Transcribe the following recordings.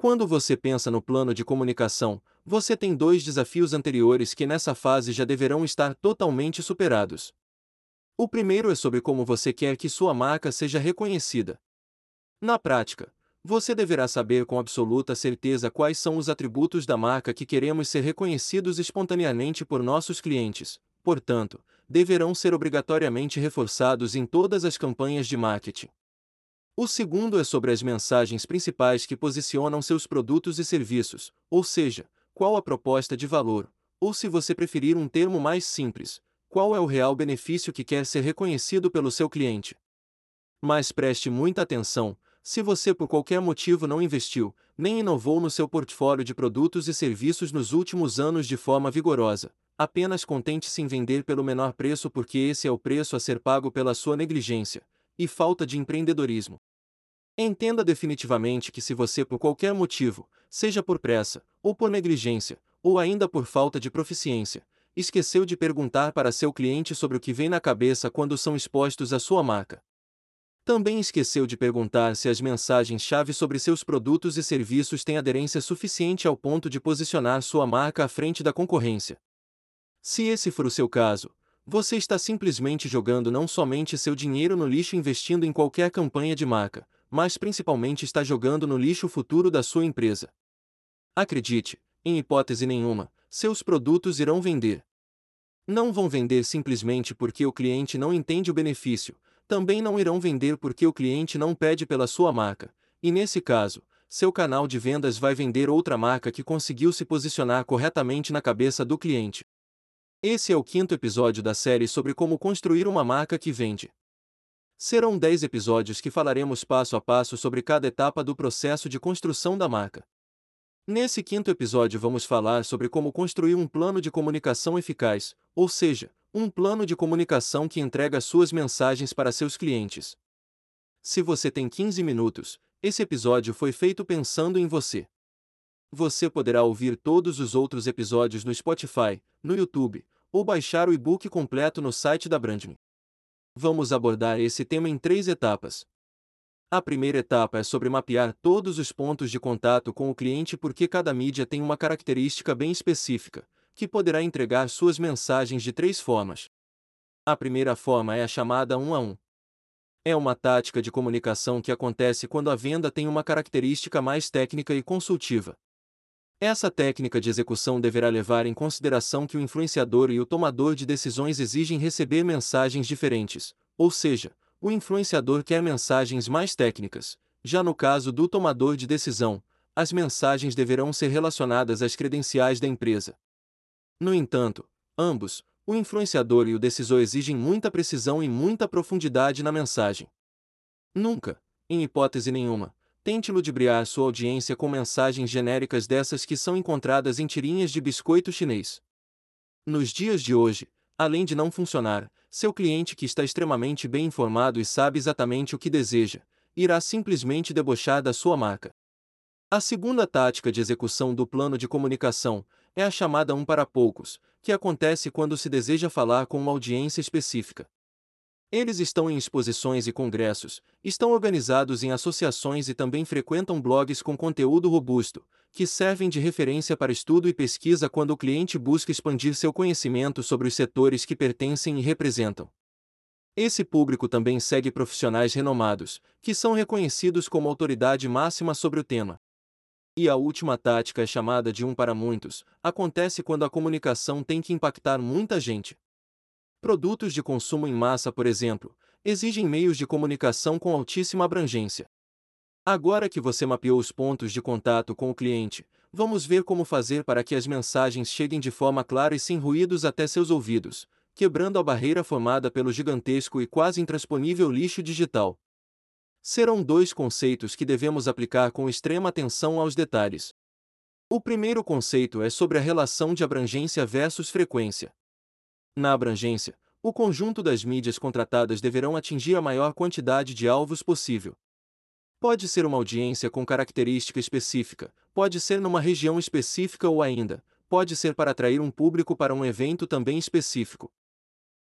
Quando você pensa no plano de comunicação, você tem dois desafios anteriores que nessa fase já deverão estar totalmente superados. O primeiro é sobre como você quer que sua marca seja reconhecida. Na prática, você deverá saber com absoluta certeza quais são os atributos da marca que queremos ser reconhecidos espontaneamente por nossos clientes, portanto, deverão ser obrigatoriamente reforçados em todas as campanhas de marketing. O segundo é sobre as mensagens principais que posicionam seus produtos e serviços, ou seja, qual a proposta de valor, ou se você preferir um termo mais simples, qual é o real benefício que quer ser reconhecido pelo seu cliente. Mas preste muita atenção, se você por qualquer motivo não investiu, nem inovou no seu portfólio de produtos e serviços nos últimos anos de forma vigorosa, apenas contente-se em vender pelo menor preço porque esse é o preço a ser pago pela sua negligência e falta de empreendedorismo. Entenda definitivamente que se você por qualquer motivo, seja por pressa, ou por negligência, ou ainda por falta de proficiência, esqueceu de perguntar para seu cliente sobre o que vem na cabeça quando são expostos à sua marca, também esqueceu de perguntar se as mensagens-chave sobre seus produtos e serviços têm aderência suficiente ao ponto de posicionar sua marca à frente da concorrência. Se esse for o seu caso, você está simplesmente jogando não somente seu dinheiro no lixo investindo em qualquer campanha de marca, mas principalmente está jogando no lixo o futuro da sua empresa. Acredite, em hipótese nenhuma, seus produtos irão vender. Não vão vender simplesmente porque o cliente não entende o benefício, também não irão vender porque o cliente não pede pela sua marca, e nesse caso, seu canal de vendas vai vender outra marca que conseguiu se posicionar corretamente na cabeça do cliente. Esse é o quinto episódio da série sobre como construir uma marca que vende. Serão dez episódios que falaremos passo a passo sobre cada etapa do processo de construção da marca. Nesse quinto episódio, vamos falar sobre como construir um plano de comunicação eficaz, ou seja, um plano de comunicação que entrega suas mensagens para seus clientes. Se você tem 15 minutos, esse episódio foi feito pensando em você. Você poderá ouvir todos os outros episódios no Spotify, no YouTube, ou baixar o e-book completo no site da Brandme. Vamos abordar esse tema em três etapas. A primeira etapa é sobre mapear todos os pontos de contato com o cliente porque cada mídia tem uma característica bem específica, que poderá entregar suas mensagens de três formas. A primeira forma é a chamada um a um. É uma tática de comunicação que acontece quando a venda tem uma característica mais técnica e consultiva. Essa técnica de execução deverá levar em consideração que o influenciador e o tomador de decisões exigem receber mensagens diferentes, ou seja, o influenciador quer mensagens mais técnicas. Já no caso do tomador de decisão, as mensagens deverão ser relacionadas às credenciais da empresa. No entanto, ambos, o influenciador e o decisor exigem muita precisão e muita profundidade na mensagem. Nunca, em hipótese nenhuma, tente ludibriar sua audiência com mensagens genéricas dessas que são encontradas em tirinhas de biscoito chinês. Nos dias de hoje, além de não funcionar, seu cliente que está extremamente bem informado e sabe exatamente o que deseja, irá simplesmente debochar da sua marca. A segunda tática de execução do plano de comunicação é a chamada um para poucos, que acontece quando se deseja falar com uma audiência específica. Eles estão em exposições e congressos, estão organizados em associações e também frequentam blogs com conteúdo robusto, que servem de referência para estudo e pesquisa quando o cliente busca expandir seu conhecimento sobre os setores que pertencem e representam. Esse público também segue profissionais renomados, que são reconhecidos como autoridade máxima sobre o tema. E a última tática é chamada de um para muitos, acontece quando a comunicação tem que impactar muita gente. Produtos de consumo em massa, por exemplo, exigem meios de comunicação com altíssima abrangência. Agora que você mapeou os pontos de contato com o cliente, vamos ver como fazer para que as mensagens cheguem de forma clara e sem ruídos até seus ouvidos, quebrando a barreira formada pelo gigantesco e quase intransponível lixo digital serão dois conceitos que devemos aplicar com extrema atenção aos detalhes. O primeiro conceito é sobre a relação de abrangência versus frequência. Na abrangência, o conjunto das mídias contratadas deverão atingir a maior quantidade de alvos possível. Pode ser uma audiência com característica específica, pode ser numa região específica ou ainda, pode ser para atrair um público para um evento também específico.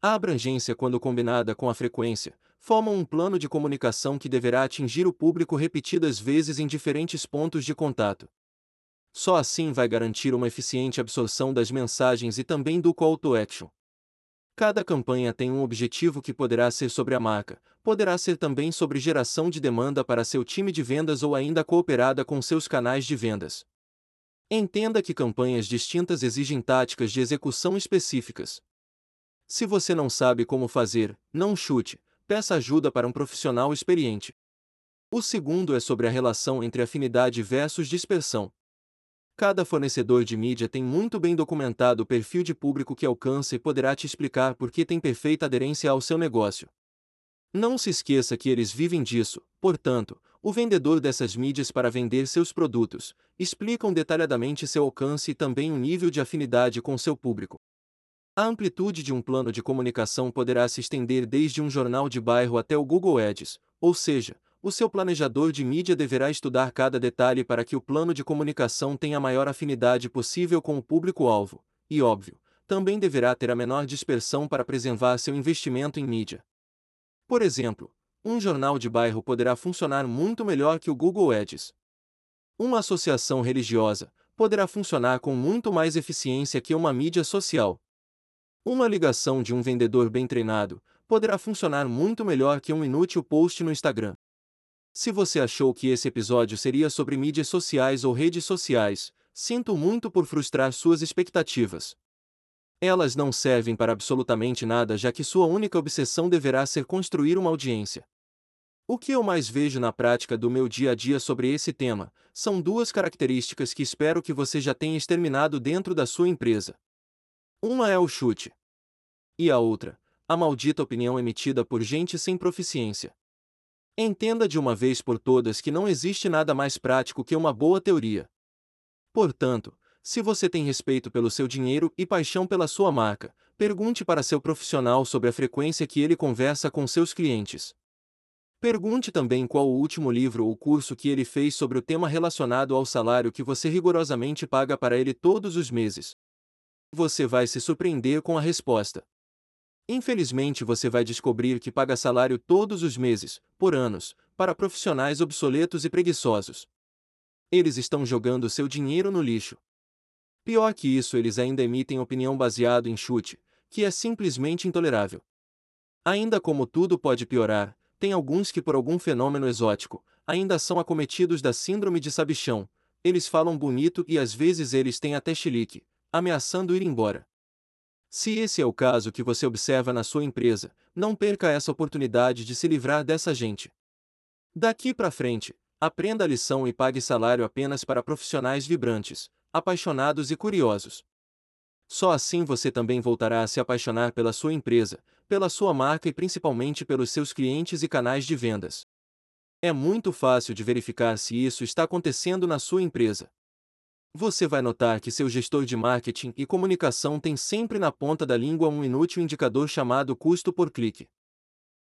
A abrangência, quando combinada com a frequência, formam um plano de comunicação que deverá atingir o público repetidas vezes em diferentes pontos de contato. Só assim vai garantir uma eficiente absorção das mensagens e também do call to action. Cada campanha tem um objetivo que poderá ser sobre a marca, poderá ser também sobre geração de demanda para seu time de vendas ou ainda cooperada com seus canais de vendas. Entenda que campanhas distintas exigem táticas de execução específicas. Se você não sabe como fazer, não chute, peça ajuda para um profissional experiente. O segundo é sobre a relação entre afinidade versus dispersão. Cada fornecedor de mídia tem muito bem documentado o perfil de público que alcança e poderá te explicar por que tem perfeita aderência ao seu negócio. Não se esqueça que eles vivem disso, portanto, o vendedor dessas mídias para vender seus produtos, explicam detalhadamente seu alcance e também o nível de afinidade com seu público. A amplitude de um plano de comunicação poderá se estender desde um jornal de bairro até o Google Ads, ou seja, o seu planejador de mídia deverá estudar cada detalhe para que o plano de comunicação tenha a maior afinidade possível com o público-alvo, e óbvio, também deverá ter a menor dispersão para preservar seu investimento em mídia. Por exemplo, um jornal de bairro poderá funcionar muito melhor que o Google Ads. Uma associação religiosa poderá funcionar com muito mais eficiência que uma mídia social. Uma ligação de um vendedor bem treinado poderá funcionar muito melhor que um inútil post no Instagram. Se você achou que esse episódio seria sobre mídias sociais ou redes sociais, sinto muito por frustrar suas expectativas. Elas não servem para absolutamente nada já que sua única obsessão deverá ser construir uma audiência. O que eu mais vejo na prática do meu dia a dia sobre esse tema são duas características que espero que você já tenha exterminado dentro da sua empresa. Uma é o chute. E a outra, a maldita opinião emitida por gente sem proficiência. Entenda de uma vez por todas que não existe nada mais prático que uma boa teoria. Portanto, se você tem respeito pelo seu dinheiro e paixão pela sua marca, pergunte para seu profissional sobre a frequência que ele conversa com seus clientes. Pergunte também qual o último livro ou curso que ele fez sobre o tema relacionado ao salário que você rigorosamente paga para ele todos os meses. Você vai se surpreender com a resposta. Infelizmente você vai descobrir que paga salário todos os meses, por anos, para profissionais obsoletos e preguiçosos. Eles estão jogando seu dinheiro no lixo. Pior que isso, eles ainda emitem opinião baseado em chute, que é simplesmente intolerável. Ainda como tudo pode piorar, tem alguns que por algum fenômeno exótico, ainda são acometidos da síndrome de sabichão. Eles falam bonito e às vezes eles têm até chilique, ameaçando ir embora. Se esse é o caso que você observa na sua empresa, não perca essa oportunidade de se livrar dessa gente. Daqui para frente, aprenda a lição e pague salário apenas para profissionais vibrantes, apaixonados e curiosos. Só assim você também voltará a se apaixonar pela sua empresa, pela sua marca e principalmente pelos seus clientes e canais de vendas. É muito fácil de verificar se isso está acontecendo na sua empresa. Você vai notar que seu gestor de marketing e comunicação tem sempre na ponta da língua um inútil indicador chamado custo por clique.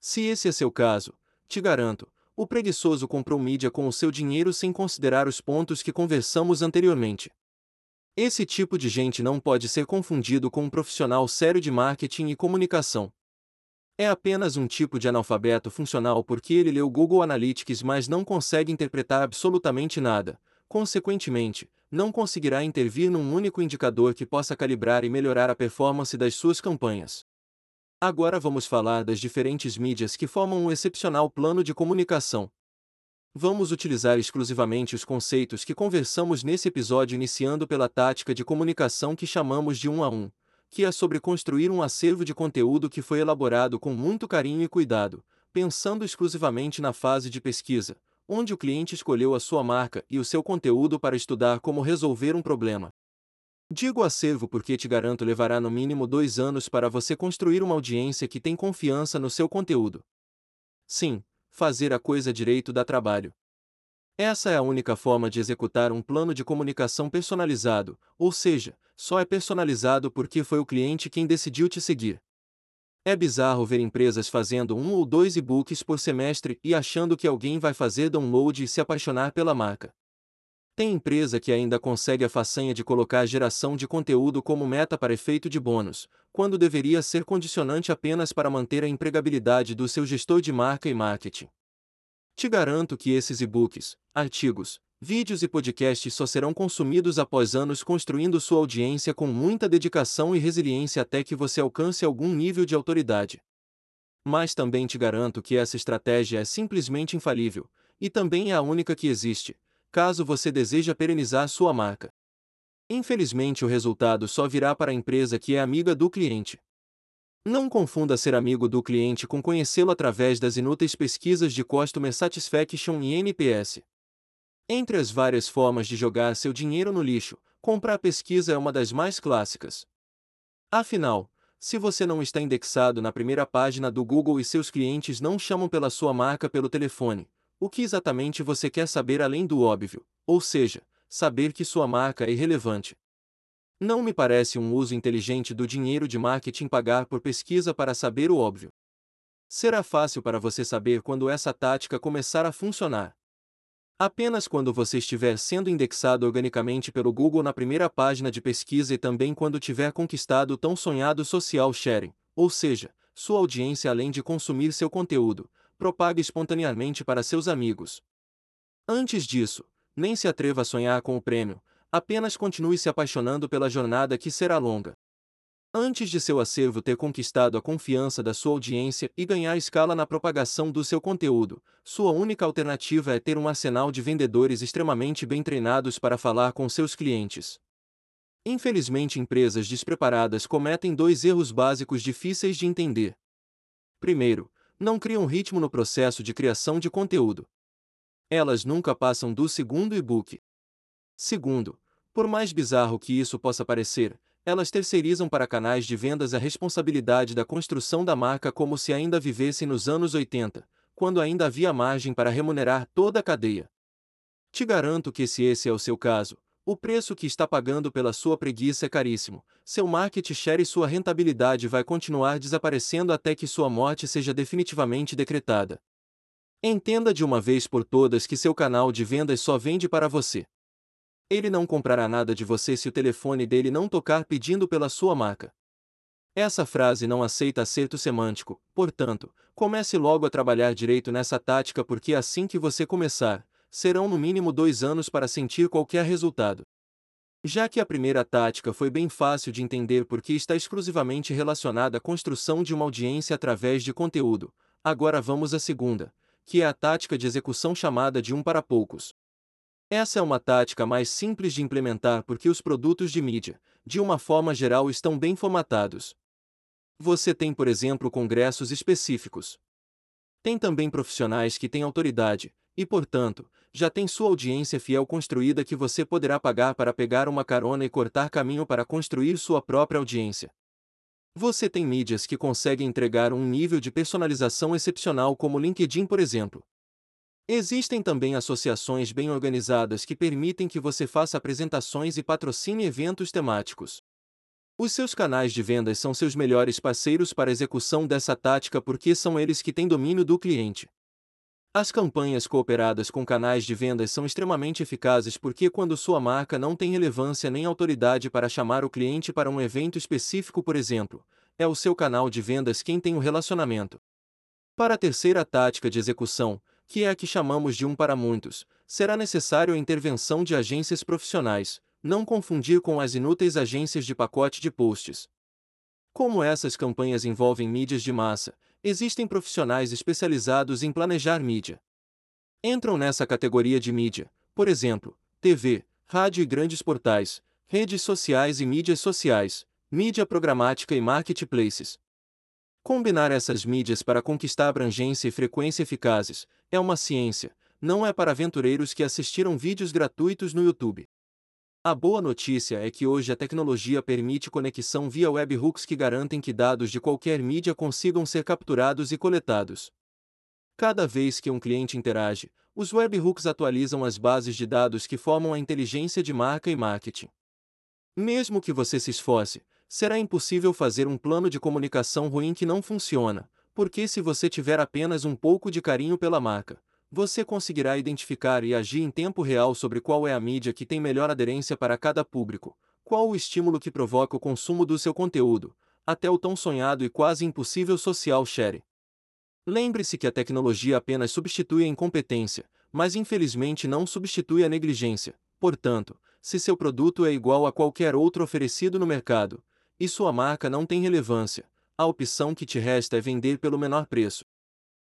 Se esse é seu caso, te garanto, o preguiçoso comprou mídia com o seu dinheiro sem considerar os pontos que conversamos anteriormente. Esse tipo de gente não pode ser confundido com um profissional sério de marketing e comunicação. É apenas um tipo de analfabeto funcional porque ele leu Google Analytics mas não consegue interpretar absolutamente nada, consequentemente, não conseguirá intervir num único indicador que possa calibrar e melhorar a performance das suas campanhas. Agora vamos falar das diferentes mídias que formam um excepcional plano de comunicação. Vamos utilizar exclusivamente os conceitos que conversamos nesse episódio, iniciando pela tática de comunicação que chamamos de um a um, que é sobre construir um acervo de conteúdo que foi elaborado com muito carinho e cuidado, pensando exclusivamente na fase de pesquisa, onde o cliente escolheu a sua marca e o seu conteúdo para estudar como resolver um problema. Digo acervo porque te garanto levará no mínimo dois anos para você construir uma audiência que tem confiança no seu conteúdo. Sim, fazer a coisa direito dá trabalho. Essa é a única forma de executar um plano de comunicação personalizado, ou seja, só é personalizado porque foi o cliente quem decidiu te seguir. É bizarro ver empresas fazendo um ou dois e-books por semestre e achando que alguém vai fazer download e se apaixonar pela marca. Tem empresa que ainda consegue a façanha de colocar a geração de conteúdo como meta para efeito de bônus, quando deveria ser condicionante apenas para manter a empregabilidade do seu gestor de marca e marketing. Te garanto que esses e-books, artigos, vídeos e podcasts só serão consumidos após anos construindo sua audiência com muita dedicação e resiliência até que você alcance algum nível de autoridade. Mas também te garanto que essa estratégia é simplesmente infalível, e também é a única que existe, caso você deseja perenizar sua marca. Infelizmente, o resultado só virá para a empresa que é amiga do cliente. Não confunda ser amigo do cliente com conhecê-lo através das inúteis pesquisas de Customer Satisfaction e NPS. Entre as várias formas de jogar seu dinheiro no lixo, comprar pesquisa é uma das mais clássicas. Afinal, se você não está indexado na primeira página do Google e seus clientes não chamam pela sua marca pelo telefone, o que exatamente você quer saber além do óbvio, ou seja, saber que sua marca é irrelevante? Não me parece um uso inteligente do dinheiro de marketing pagar por pesquisa para saber o óbvio. Será fácil para você saber quando essa tática começar a funcionar. Apenas quando você estiver sendo indexado organicamente pelo Google na primeira página de pesquisa e também quando tiver conquistado o tão sonhado social sharing, ou seja, sua audiência além de consumir seu conteúdo, propague espontaneamente para seus amigos. Antes disso, nem se atreva a sonhar com o prêmio, apenas continue se apaixonando pela jornada que será longa. Antes de seu acervo ter conquistado a confiança da sua audiência e ganhar escala na propagação do seu conteúdo, sua única alternativa é ter um arsenal de vendedores extremamente bem treinados para falar com seus clientes. Infelizmente, empresas despreparadas cometem dois erros básicos difíceis de entender. Primeiro, não criam ritmo no processo de criação de conteúdo. Elas nunca passam do segundo e-book. Segundo, por mais bizarro que isso possa parecer, elas terceirizam para canais de vendas a responsabilidade da construção da marca como se ainda vivessem nos anos 80, quando ainda havia margem para remunerar toda a cadeia. Te garanto que se esse é o seu caso, o preço que está pagando pela sua preguiça é caríssimo. Seu market share e sua rentabilidade vai continuar desaparecendo até que sua morte seja definitivamente decretada. Entenda de uma vez por todas que seu canal de vendas só vende para você. Ele não comprará nada de você se o telefone dele não tocar pedindo pela sua marca. Essa frase não aceita acerto semântico, portanto, comece logo a trabalhar direito nessa tática porque assim que você começar, serão no mínimo dois anos para sentir qualquer resultado. Já que a primeira tática foi bem fácil de entender porque está exclusivamente relacionada à construção de uma audiência através de conteúdo, agora vamos à segunda, que é a tática de execução chamada de um para poucos. Essa é uma tática mais simples de implementar porque os produtos de mídia, de uma forma geral, estão bem formatados. Você tem, por exemplo, congressos específicos. Tem também profissionais que têm autoridade, e, portanto, já tem sua audiência fiel construída que você poderá pagar para pegar uma carona e cortar caminho para construir sua própria audiência. Você tem mídias que conseguem entregar um nível de personalização excepcional, como LinkedIn, por exemplo. Existem também associações bem organizadas que permitem que você faça apresentações e patrocine eventos temáticos. Os seus canais de vendas são seus melhores parceiros para a execução dessa tática porque são eles que têm domínio do cliente. As campanhas cooperadas com canais de vendas são extremamente eficazes porque, quando sua marca não tem relevância nem autoridade para chamar o cliente para um evento específico, por exemplo, é o seu canal de vendas quem tem o relacionamento. Para a terceira tática de execução, que é a que chamamos de um para muitos, será necessário a intervenção de agências profissionais, não confundir com as inúteis agências de pacote de posts. Como essas campanhas envolvem mídias de massa, existem profissionais especializados em planejar mídia. Entram nessa categoria de mídia, por exemplo, TV, rádio e grandes portais, redes sociais e mídias sociais, mídia programática e marketplaces. Combinar essas mídias para conquistar abrangência e frequência eficazes é uma ciência, não é para aventureiros que assistiram vídeos gratuitos no YouTube. A boa notícia é que hoje a tecnologia permite conexão via webhooks que garantem que dados de qualquer mídia consigam ser capturados e coletados. Cada vez que um cliente interage, os webhooks atualizam as bases de dados que formam a inteligência de marca e marketing. Mesmo que você se esforce, será impossível fazer um plano de comunicação ruim que não funciona, porque se você tiver apenas um pouco de carinho pela marca, você conseguirá identificar e agir em tempo real sobre qual é a mídia que tem melhor aderência para cada público, qual o estímulo que provoca o consumo do seu conteúdo, até o tão sonhado e quase impossível social share. Lembre-se que a tecnologia apenas substitui a incompetência, mas infelizmente não substitui a negligência. Portanto, se seu produto é igual a qualquer outro oferecido no mercado, e sua marca não tem relevância, a opção que te resta é vender pelo menor preço.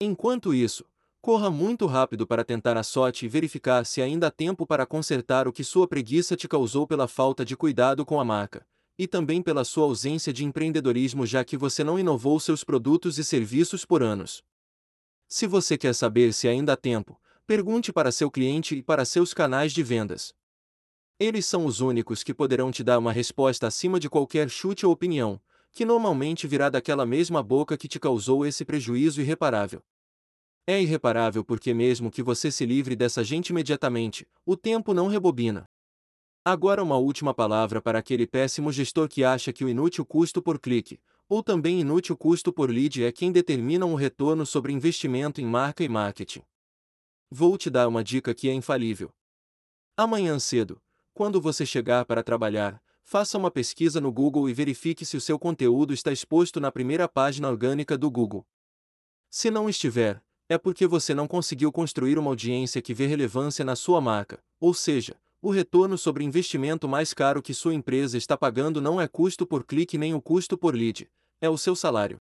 Enquanto isso, corra muito rápido para tentar a sorte e verificar se ainda há tempo para consertar o que sua preguiça te causou pela falta de cuidado com a marca, e também pela sua ausência de empreendedorismo já que você não inovou seus produtos e serviços por anos. Se você quer saber se ainda há tempo, pergunte para seu cliente e para seus canais de vendas. Eles são os únicos que poderão te dar uma resposta acima de qualquer chute ou opinião, que normalmente virá daquela mesma boca que te causou esse prejuízo irreparável. É irreparável porque, mesmo que você se livre dessa gente imediatamente, o tempo não rebobina. Agora, uma última palavra para aquele péssimo gestor que acha que o inútil custo por clique, ou também inútil custo por lead, é quem determina um retorno sobre investimento em marca e marketing. Vou te dar uma dica que é infalível. Amanhã cedo, quando você chegar para trabalhar, faça uma pesquisa no Google e verifique se o seu conteúdo está exposto na primeira página orgânica do Google. Se não estiver, é porque você não conseguiu construir uma audiência que vê relevância na sua marca, ou seja, o retorno sobre investimento mais caro que sua empresa está pagando não é custo por clique nem o custo por lead, é o seu salário.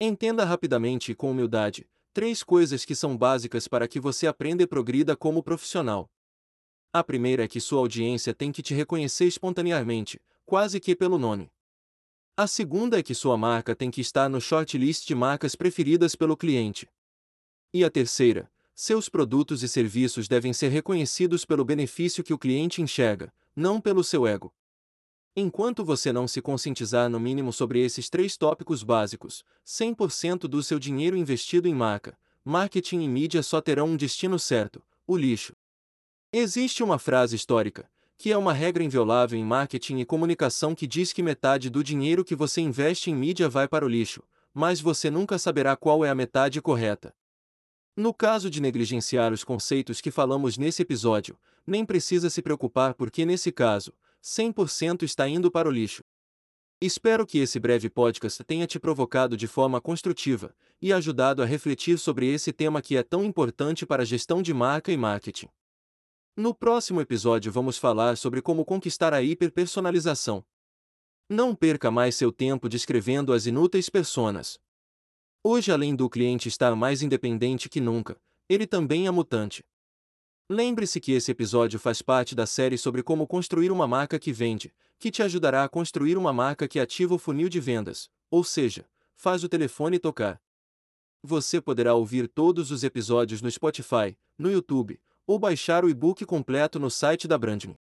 Entenda rapidamente e com humildade três coisas que são básicas para que você aprenda e progrida como profissional. A primeira é que sua audiência tem que te reconhecer espontaneamente, quase que pelo nome. A segunda é que sua marca tem que estar no shortlist de marcas preferidas pelo cliente. E a terceira, seus produtos e serviços devem ser reconhecidos pelo benefício que o cliente enxerga, não pelo seu ego. Enquanto você não se conscientizar no mínimo sobre esses três tópicos básicos, 100% do seu dinheiro investido em marca, marketing e mídia só terão um destino certo: o lixo. Existe uma frase histórica, que é uma regra inviolável em marketing e comunicação que diz que metade do dinheiro que você investe em mídia vai para o lixo, mas você nunca saberá qual é a metade correta. No caso de negligenciar os conceitos que falamos nesse episódio, nem precisa se preocupar porque nesse caso, 100% está indo para o lixo. Espero que esse breve podcast tenha te provocado de forma construtiva e ajudado a refletir sobre esse tema que é tão importante para a gestão de marca e marketing. No próximo episódio vamos falar sobre como conquistar a hiperpersonalização. Não perca mais seu tempo descrevendo as inúteis personas. Hoje, além do cliente estar mais independente que nunca, ele também é mutante. Lembre-se que esse episódio faz parte da série sobre como construir uma marca que vende, que te ajudará a construir uma marca que ativa o funil de vendas, ou seja, faz o telefone tocar. Você poderá ouvir todos os episódios no Spotify, no YouTube ou baixar o e-book completo no site da Brandme.